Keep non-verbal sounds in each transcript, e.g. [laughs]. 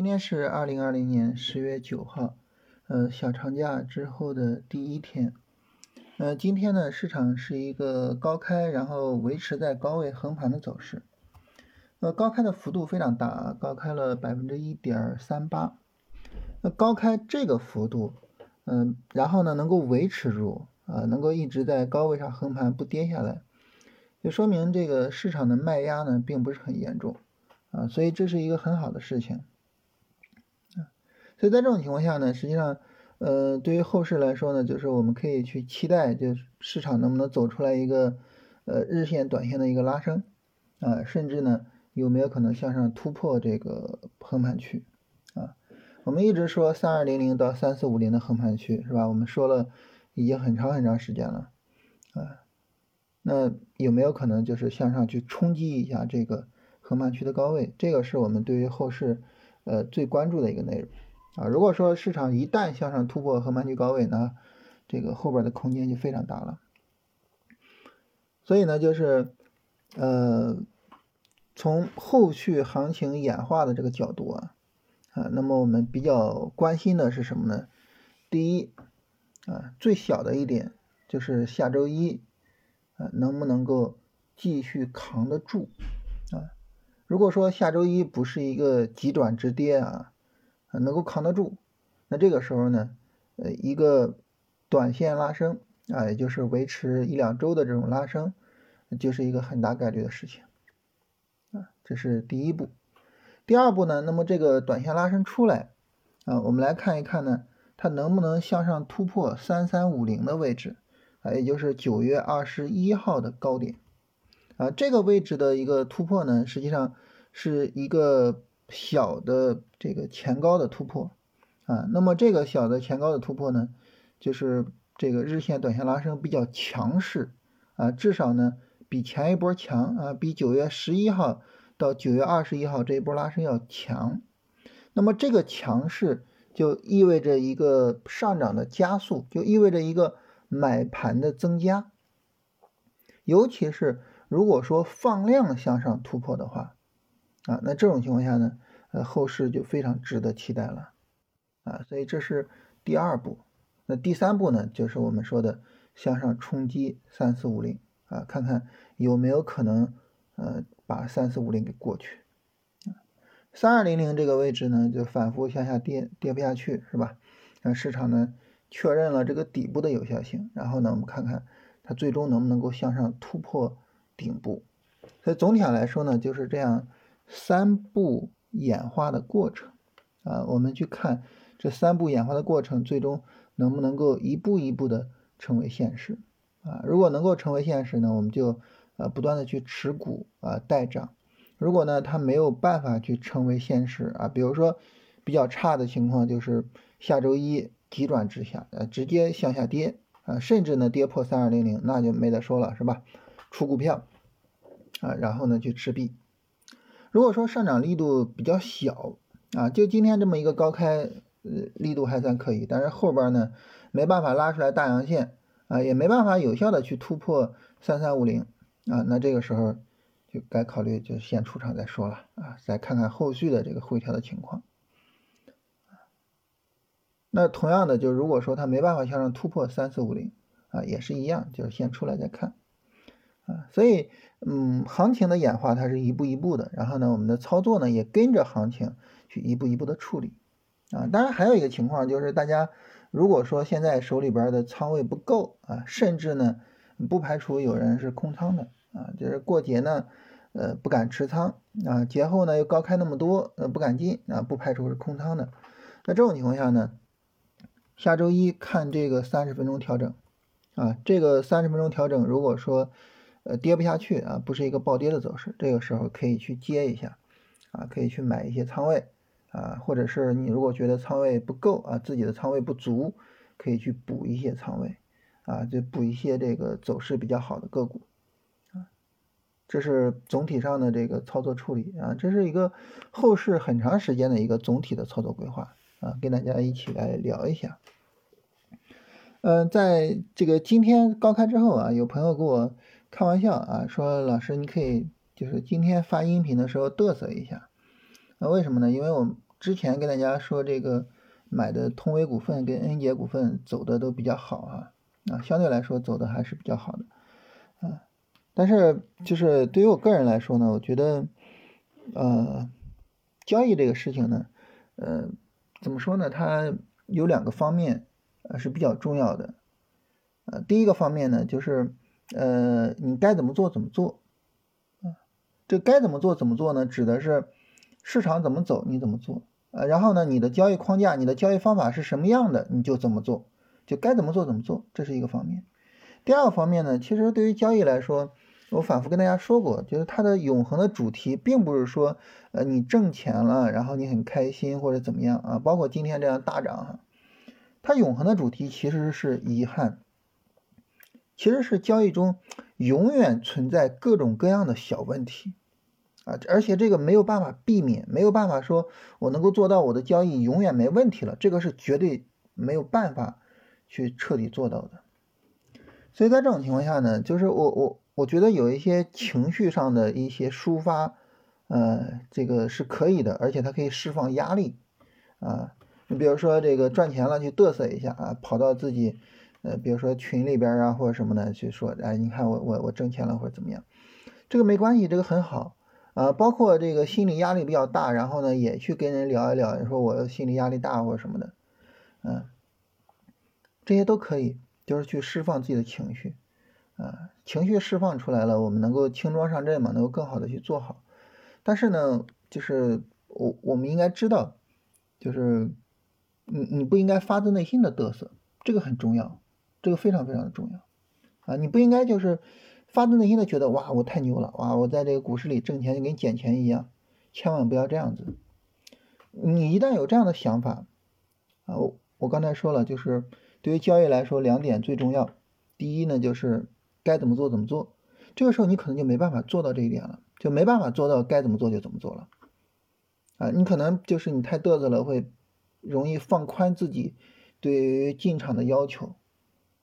今天是二零二零年十月九号，呃，小长假之后的第一天。呃，今天呢，市场是一个高开，然后维持在高位横盘的走势。呃，高开的幅度非常大啊，高开了百分之一点三八。那高开这个幅度，嗯，然后呢，能够维持住啊，能够一直在高位上横盘不跌下来，就说明这个市场的卖压呢，并不是很严重。啊，所以这是一个很好的事情，所以在这种情况下呢，实际上，呃，对于后市来说呢，就是我们可以去期待，就是市场能不能走出来一个，呃，日线、短线的一个拉升，啊，甚至呢，有没有可能向上突破这个横盘区，啊，我们一直说三二零零到三四五零的横盘区是吧？我们说了已经很长很长时间了，啊，那有没有可能就是向上去冲击一下这个？横盘区的高位，这个是我们对于后市，呃最关注的一个内容啊。如果说市场一旦向上突破横盘区高位，呢这个后边的空间就非常大了。所以呢，就是呃从后续行情演化的这个角度啊啊，那么我们比较关心的是什么呢？第一啊，最小的一点就是下周一啊能不能够继续扛得住啊？如果说下周一不是一个急转直跌啊，能够扛得住，那这个时候呢，呃，一个短线拉升啊，也就是维持一两周的这种拉升，就是一个很大概率的事情啊，这是第一步。第二步呢，那么这个短线拉升出来啊，我们来看一看呢，它能不能向上突破三三五零的位置啊，也就是九月二十一号的高点。啊，这个位置的一个突破呢，实际上是一个小的这个前高的突破啊。那么这个小的前高的突破呢，就是这个日线、短线拉升比较强势啊，至少呢比前一波强啊，比九月十一号到九月二十一号这一波拉升要强。那么这个强势就意味着一个上涨的加速，就意味着一个买盘的增加，尤其是。如果说放量向上突破的话，啊，那这种情况下呢，呃，后市就非常值得期待了，啊，所以这是第二步。那第三步呢，就是我们说的向上冲击三四五零，啊，看看有没有可能，呃，把三四五零给过去。三二零零这个位置呢，就反复向下跌，跌不下去，是吧？那市场呢，确认了这个底部的有效性，然后呢，我们看看它最终能不能够向上突破。顶部，所以总体上来说呢，就是这样三步演化的过程啊。我们去看这三步演化的过程，最终能不能够一步一步的成为现实啊？如果能够成为现实呢，我们就呃不断的去持股啊待涨。如果呢它没有办法去成为现实啊，比如说比较差的情况就是下周一急转直下，呃直接向下跌啊，甚至呢跌破三二零零，那就没得说了，是吧？出股票。啊，然后呢去持币。如果说上涨力度比较小啊，就今天这么一个高开，呃，力度还算可以，但是后边呢没办法拉出来大阳线啊，也没办法有效的去突破三三五零啊，那这个时候就该考虑就先出场再说了啊，再看看后续的这个回调的情况。那同样的，就如果说它没办法向上突破三四五零啊，也是一样，就是先出来再看啊。所以，嗯，行情的演化它是一步一步的，然后呢，我们的操作呢也跟着行情去一步一步的处理，啊，当然还有一个情况就是，大家如果说现在手里边的仓位不够啊，甚至呢不排除有人是空仓的啊，就是过节呢，呃，不敢持仓啊，节后呢又高开那么多，呃，不敢进啊，不排除是空仓的，那这种情况下呢，下周一看这个三十分钟调整，啊，这个三十分钟调整，如果说呃，跌不下去啊，不是一个暴跌的走势，这个时候可以去接一下，啊，可以去买一些仓位，啊，或者是你如果觉得仓位不够啊，自己的仓位不足，可以去补一些仓位，啊，就补一些这个走势比较好的个股，啊，这是总体上的这个操作处理啊，这是一个后市很长时间的一个总体的操作规划啊，跟大家一起来聊一下。嗯，在这个今天高开之后啊，有朋友给我。开玩笑啊，说老师你可以就是今天发音频的时候嘚瑟一下，那为什么呢？因为我之前跟大家说这个买的通威股份跟恩捷股份走的都比较好啊，啊，相对来说走的还是比较好的，啊，但是就是对于我个人来说呢，我觉得，呃，交易这个事情呢，呃，怎么说呢？它有两个方面，呃，是比较重要的，呃，第一个方面呢，就是呃，你该怎么做怎么做，啊，这该怎么做怎么做呢？指的是。市场怎么走，你怎么做？呃，然后呢，你的交易框架、你的交易方法是什么样的，你就怎么做，就该怎么做怎么做，这是一个方面。第二个方面呢，其实对于交易来说，我反复跟大家说过，就是它的永恒的主题，并不是说，呃，你挣钱了，然后你很开心或者怎么样啊，包括今天这样大涨哈，它永恒的主题其实是遗憾，其实是交易中永远存在各种各样的小问题。啊，而且这个没有办法避免，没有办法说我能够做到我的交易永远没问题了，这个是绝对没有办法去彻底做到的。所以在这种情况下呢，就是我我我觉得有一些情绪上的一些抒发，呃，这个是可以的，而且它可以释放压力啊。你比如说这个赚钱了去嘚瑟一下啊，跑到自己呃，比如说群里边啊或者什么的去说，哎，你看我我我挣钱了或者怎么样，这个没关系，这个很好。啊，包括这个心理压力比较大，然后呢，也去跟人聊一聊，说我心理压力大或者什么的，嗯，这些都可以，就是去释放自己的情绪，啊，情绪释放出来了，我们能够轻装上阵嘛，能够更好的去做好。但是呢，就是我我们应该知道，就是你你不应该发自内心的嘚瑟，这个很重要，这个非常非常的重要，啊，你不应该就是。发自内心的觉得哇，我太牛了哇！我在这个股市里挣钱就跟捡钱一样，千万不要这样子。你一旦有这样的想法啊，我我刚才说了，就是对于交易来说，两点最重要。第一呢，就是该怎么做怎么做。这个时候你可能就没办法做到这一点了，就没办法做到该怎么做就怎么做了。啊，你可能就是你太嘚瑟了，会容易放宽自己对于进场的要求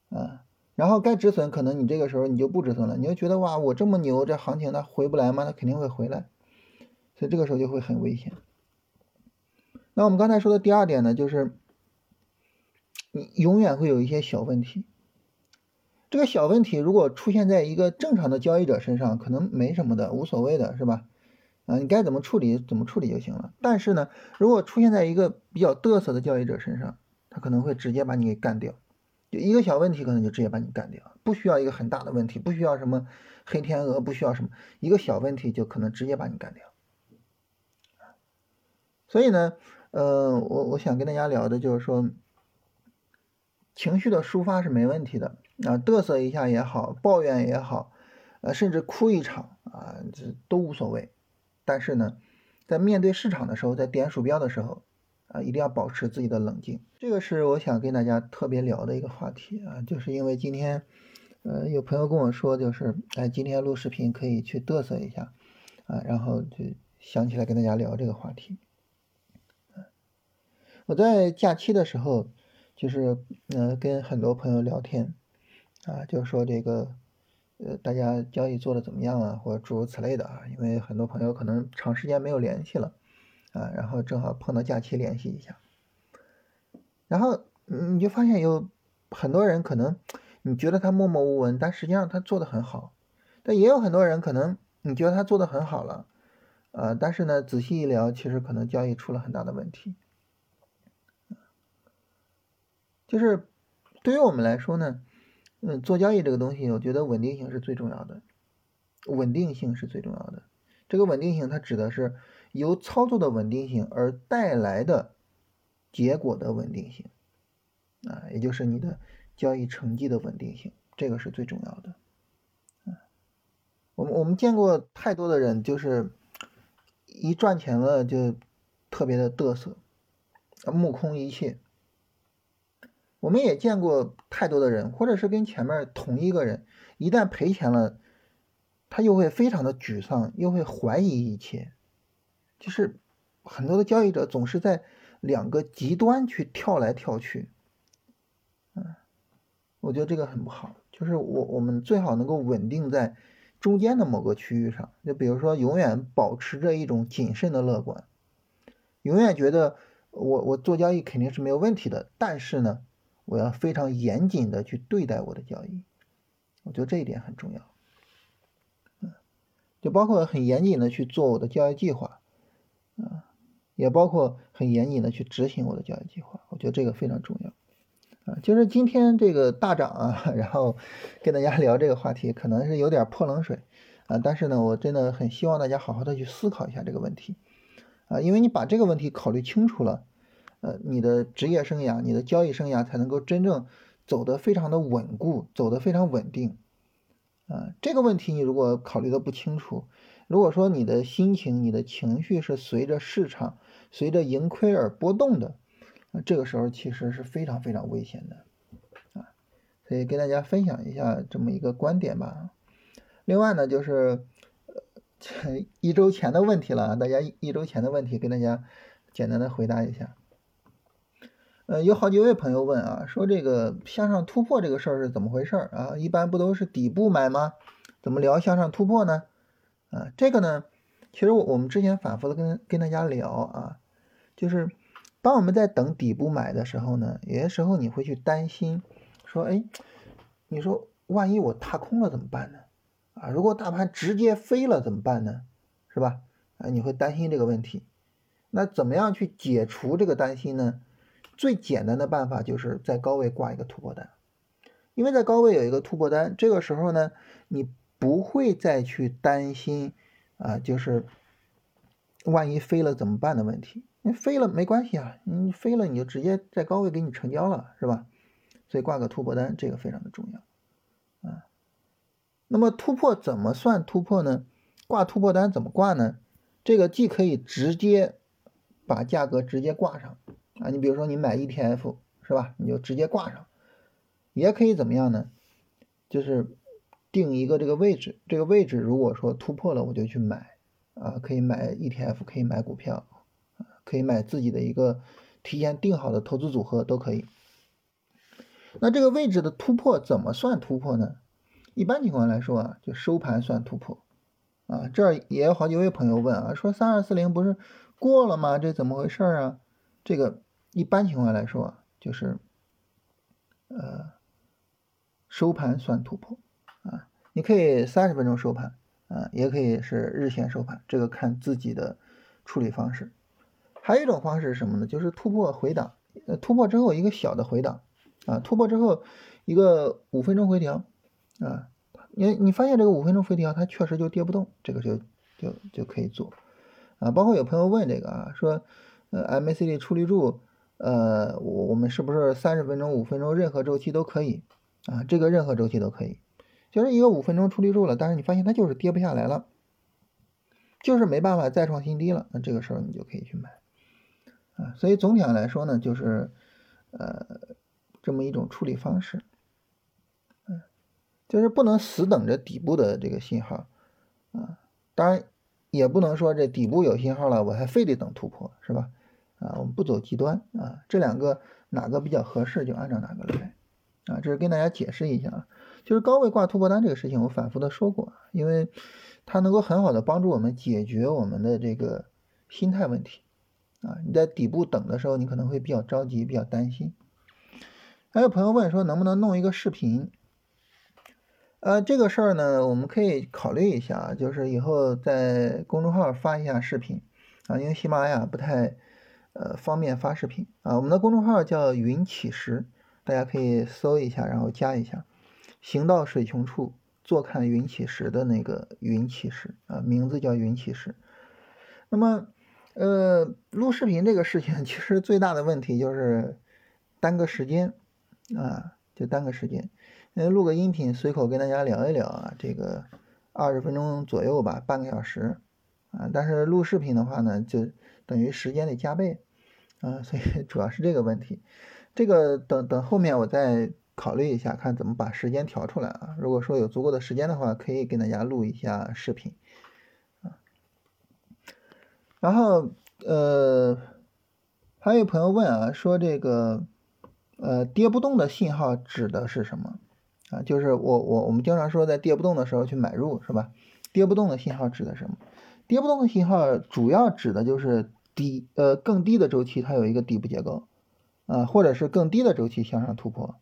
啊。然后该止损，可能你这个时候你就不止损了，你就觉得哇，我这么牛，这行情它回不来吗？它肯定会回来，所以这个时候就会很危险。那我们刚才说的第二点呢，就是你永远会有一些小问题。这个小问题如果出现在一个正常的交易者身上，可能没什么的，无所谓的是吧？啊，你该怎么处理怎么处理就行了。但是呢，如果出现在一个比较嘚瑟的交易者身上，他可能会直接把你给干掉。就一个小问题，可能就直接把你干掉，不需要一个很大的问题，不需要什么黑天鹅，不需要什么，一个小问题就可能直接把你干掉。所以呢，呃，我我想跟大家聊的就是说，情绪的抒发是没问题的啊，嘚瑟一下也好，抱怨也好，呃，甚至哭一场啊，这都无所谓。但是呢，在面对市场的时候，在点鼠标的时候。啊，一定要保持自己的冷静，这个是我想跟大家特别聊的一个话题啊，就是因为今天，呃，有朋友跟我说，就是哎，今天录视频可以去嘚瑟一下，啊，然后就想起来跟大家聊这个话题。我在假期的时候，就是呃跟很多朋友聊天，啊，就说这个，呃，大家交易做的怎么样啊，或者诸如此类的啊，因为很多朋友可能长时间没有联系了。啊，然后正好碰到假期联系一下，然后你就发现有很多人可能你觉得他默默无闻，但实际上他做的很好，但也有很多人可能你觉得他做的很好了，呃，但是呢仔细一聊，其实可能交易出了很大的问题。就是对于我们来说呢，嗯，做交易这个东西，我觉得稳定性是最重要的，稳定性是最重要的。这个稳定性它指的是。由操作的稳定性而带来的结果的稳定性，啊，也就是你的交易成绩的稳定性，这个是最重要的。啊，我们我们见过太多的人，就是一赚钱了就特别的嘚瑟，目空一切。我们也见过太多的人，或者是跟前面同一个人，一旦赔钱了，他又会非常的沮丧，又会怀疑一切。就是很多的交易者总是在两个极端去跳来跳去，嗯，我觉得这个很不好。就是我我们最好能够稳定在中间的某个区域上，就比如说永远保持着一种谨慎的乐观，永远觉得我我做交易肯定是没有问题的，但是呢，我要非常严谨的去对待我的交易，我觉得这一点很重要。嗯，就包括很严谨的去做我的交易计划，啊，也包括很严谨的去执行我的交易计划，我觉得这个非常重要。啊，就是今天这个大涨啊，[laughs] 然后跟大家聊这个话题，可能是有点泼冷水啊，但是呢，我真的很希望大家好好的去思考一下这个问题啊，因为你把这个问题考虑清楚了，呃，你的职业生涯、你的交易生涯才能够真正走得非常的稳固，走得非常稳定啊。这个问题你如果考虑的不清楚，如果说你的心情、你的情绪是随着市场、随着盈亏而波动的。那这个时候其实是非常非常危险的啊，所以跟大家分享一下这么一个观点吧。另外呢，就是呃一周前的问题了，大家一周前的问题跟大家简单的回答一下。呃，有好几位朋友问啊，说这个向上突破这个事儿是怎么回事儿啊？一般不都是底部买吗？怎么聊向上突破呢？啊，这个呢，其实我我们之前反复的跟跟大家聊啊，就是。当我们在等底部买的时候呢，有些时候你会去担心，说，哎，你说万一我踏空了怎么办呢？啊，如果大盘直接飞了怎么办呢？是吧？啊，你会担心这个问题。那怎么样去解除这个担心呢？最简单的办法就是在高位挂一个突破单，因为在高位有一个突破单，这个时候呢，你不会再去担心啊，就是万一飞了怎么办的问题。你飞了没关系啊，你飞了你就直接在高位给你成交了，是吧？所以挂个突破单，这个非常的重要啊。那么突破怎么算突破呢？挂突破单怎么挂呢？这个既可以直接把价格直接挂上啊，你比如说你买 ETF 是吧？你就直接挂上，也可以怎么样呢？就是定一个这个位置，这个位置如果说突破了，我就去买啊，可以买 ETF，可以买股票。可以买自己的一个提前定好的投资组合都可以。那这个位置的突破怎么算突破呢？一般情况来说啊，就收盘算突破啊。这儿也有好几位朋友问啊，说三二四零不是过了吗？这怎么回事啊？这个一般情况来说啊，就是呃收盘算突破。你可以三十分钟收盘啊，也可以是日线收盘，这个看自己的处理方式。还有一种方式是什么呢？就是突破回档，突破之后一个小的回档，啊，突破之后一个五分钟回调，啊，你你发现这个五分钟回调它确实就跌不动，这个就就就可以做，啊，包括有朋友问这个啊，说，呃，MACD 出力柱，呃，我我们是不是三十分钟、五分钟任何周期都可以？啊，这个任何周期都可以，就是一个五分钟出力柱了，但是你发现它就是跌不下来了，就是没办法再创新低了，那这个时候你就可以去买。啊，所以总体上来说呢，就是，呃，这么一种处理方式，嗯，就是不能死等着底部的这个信号，啊，当然也不能说这底部有信号了，我还非得等突破，是吧？啊，我们不走极端啊，这两个哪个比较合适就按照哪个来，啊，这是跟大家解释一下，就是高位挂突破单这个事情，我反复的说过，因为它能够很好的帮助我们解决我们的这个心态问题。啊，你在底部等的时候，你可能会比较着急，比较担心。还有朋友问说，能不能弄一个视频？呃，这个事儿呢，我们可以考虑一下，就是以后在公众号发一下视频啊，因为喜马拉雅不太呃方便发视频啊。我们的公众号叫云起时，大家可以搜一下，然后加一下。行到水穷处，坐看云起时的那个云起时啊，名字叫云起时。那么。呃，录视频这个事情，[laughs] 其实最大的问题就是耽搁时间啊，就耽搁时间。为录个音频，随口跟大家聊一聊啊，这个二十分钟左右吧，半个小时啊。但是录视频的话呢，就等于时间得加倍啊，所以 [laughs] 主要是这个问题。这个等等后面我再考虑一下，看怎么把时间调出来啊。如果说有足够的时间的话，可以跟大家录一下视频。啊然后，呃，还有朋友问啊，说这个，呃，跌不动的信号指的是什么？啊，就是我我我们经常说在跌不动的时候去买入，是吧？跌不动的信号指的是什么？跌不动的信号主要指的就是底呃更低的周期它有一个底部结构啊，或者是更低的周期向上突破，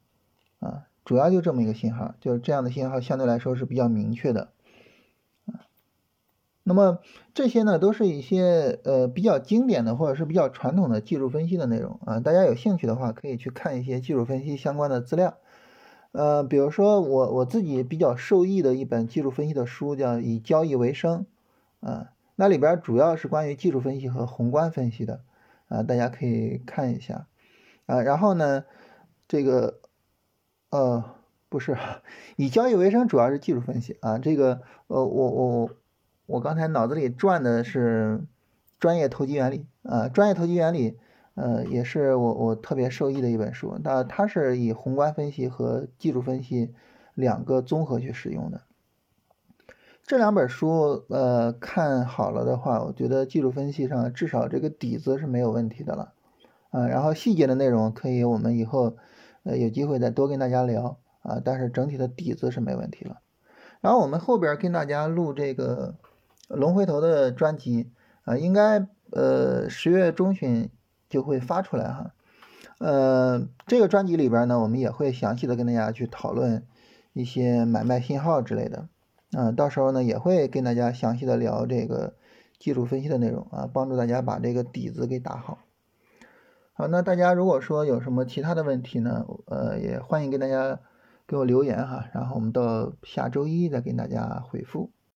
主要就这么一个信号，就是这样的信号相对来说是比较明确的啊。那么这些呢都是一些呃比较经典的或者是比较传统的技术分析的内容啊，大家有兴趣的话可以去看一些技术分析相关的资料。呃，比如说我我自己比较受益的一本技术分析的书叫《以交易为生》，啊，那里边主要是关于技术分析和宏观分析的，啊，大家可以看一下，啊，然后呢，这个，呃，不是，[laughs] 以交易为生主要是技术分析啊，这个，呃，我我我刚才脑子里转的是专业投机原理啊，专业投机原理。呃，也是我我特别受益的一本书，那它是以宏观分析和技术分析两个综合去使用的。这两本书，呃，看好了的话，我觉得技术分析上至少这个底子是没有问题的了，啊，然后细节的内容可以我们以后呃有机会再多跟大家聊啊，但是整体的底子是没问题了。然后我们后边跟大家录这个龙回头的专辑啊，应该呃十月中旬。就会发出来哈，呃，这个专辑里边呢，我们也会详细的跟大家去讨论一些买卖信号之类的，啊，到时候呢也会跟大家详细的聊这个技术分析的内容啊，帮助大家把这个底子给打好。好，那大家如果说有什么其他的问题呢，呃，也欢迎跟大家给我留言哈，然后我们到下周一再给大家回复。